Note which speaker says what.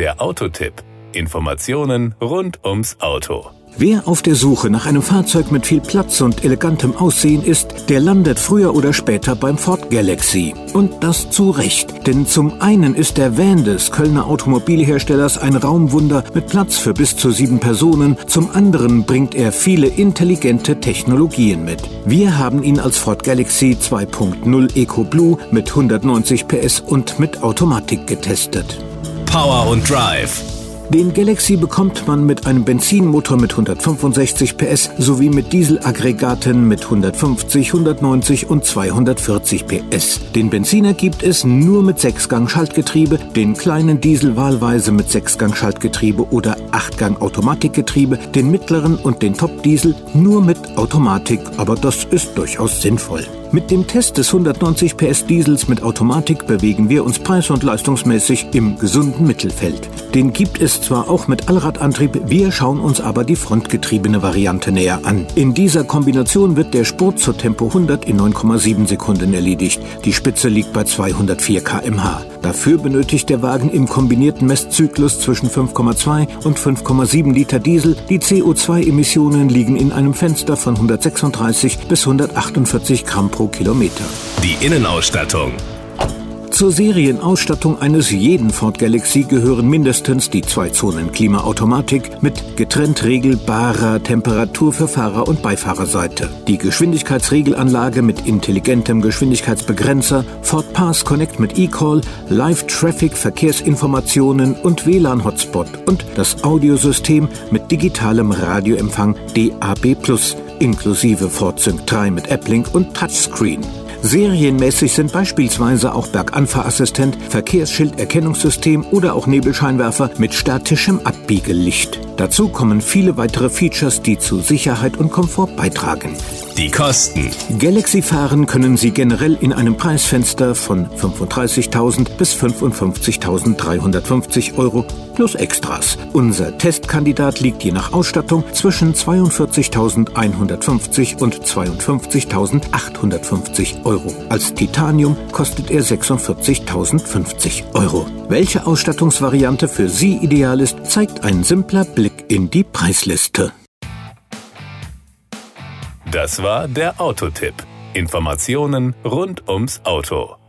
Speaker 1: Der Autotipp. Informationen rund ums Auto.
Speaker 2: Wer auf der Suche nach einem Fahrzeug mit viel Platz und elegantem Aussehen ist, der landet früher oder später beim Ford Galaxy. Und das zu Recht. Denn zum einen ist der Van des Kölner Automobilherstellers ein Raumwunder mit Platz für bis zu sieben Personen. Zum anderen bringt er viele intelligente Technologien mit. Wir haben ihn als Ford Galaxy 2.0 Eco Blue mit 190 PS und mit Automatik getestet.
Speaker 1: Power und Drive
Speaker 2: den Galaxy bekommt man mit einem Benzinmotor mit 165 PS sowie mit Dieselaggregaten mit 150, 190 und 240 PS. Den Benziner gibt es nur mit 6-Gang-Schaltgetriebe, den kleinen Diesel wahlweise mit 6-Gang-Schaltgetriebe oder 8-Gang-Automatikgetriebe, den mittleren und den Top-Diesel nur mit Automatik, aber das ist durchaus sinnvoll. Mit dem Test des 190 PS Diesels mit Automatik bewegen wir uns preis- und leistungsmäßig im gesunden Mittelfeld. Den gibt es zwar auch mit Allradantrieb, wir schauen uns aber die frontgetriebene Variante näher an. In dieser Kombination wird der Spurt zur Tempo 100 in 9,7 Sekunden erledigt. Die Spitze liegt bei 204 km/h. Dafür benötigt der Wagen im kombinierten Messzyklus zwischen 5,2 und 5,7 Liter Diesel. Die CO2-Emissionen liegen in einem Fenster von 136 bis 148 Gramm pro Kilometer.
Speaker 1: Die Innenausstattung
Speaker 2: zur Serienausstattung eines jeden Ford Galaxy gehören mindestens die Zwei-Zonen-Klimaautomatik mit getrennt regelbarer Temperatur für Fahrer- und Beifahrerseite, die Geschwindigkeitsregelanlage mit intelligentem Geschwindigkeitsbegrenzer, Ford Pass Connect mit eCall, Live-Traffic-Verkehrsinformationen und WLAN-Hotspot und das Audiosystem mit digitalem Radioempfang DAB+, inklusive Ford Sync 3 mit Applink und Touchscreen. Serienmäßig sind beispielsweise auch Berganfahrassistent, Verkehrsschilderkennungssystem oder auch Nebelscheinwerfer mit statischem Abbiegelicht. Dazu kommen viele weitere Features, die zu Sicherheit und Komfort beitragen.
Speaker 1: Die Kosten.
Speaker 2: Galaxy fahren können Sie generell in einem Preisfenster von 35.000 bis 55.350 Euro plus Extras. Unser Testkandidat liegt je nach Ausstattung zwischen 42.150 und 52.850 Euro. Als Titanium kostet er 46.050 Euro. Welche Ausstattungsvariante für Sie ideal ist, zeigt ein simpler Blick in die Preisliste.
Speaker 1: Das war der Autotipp. Informationen rund ums Auto.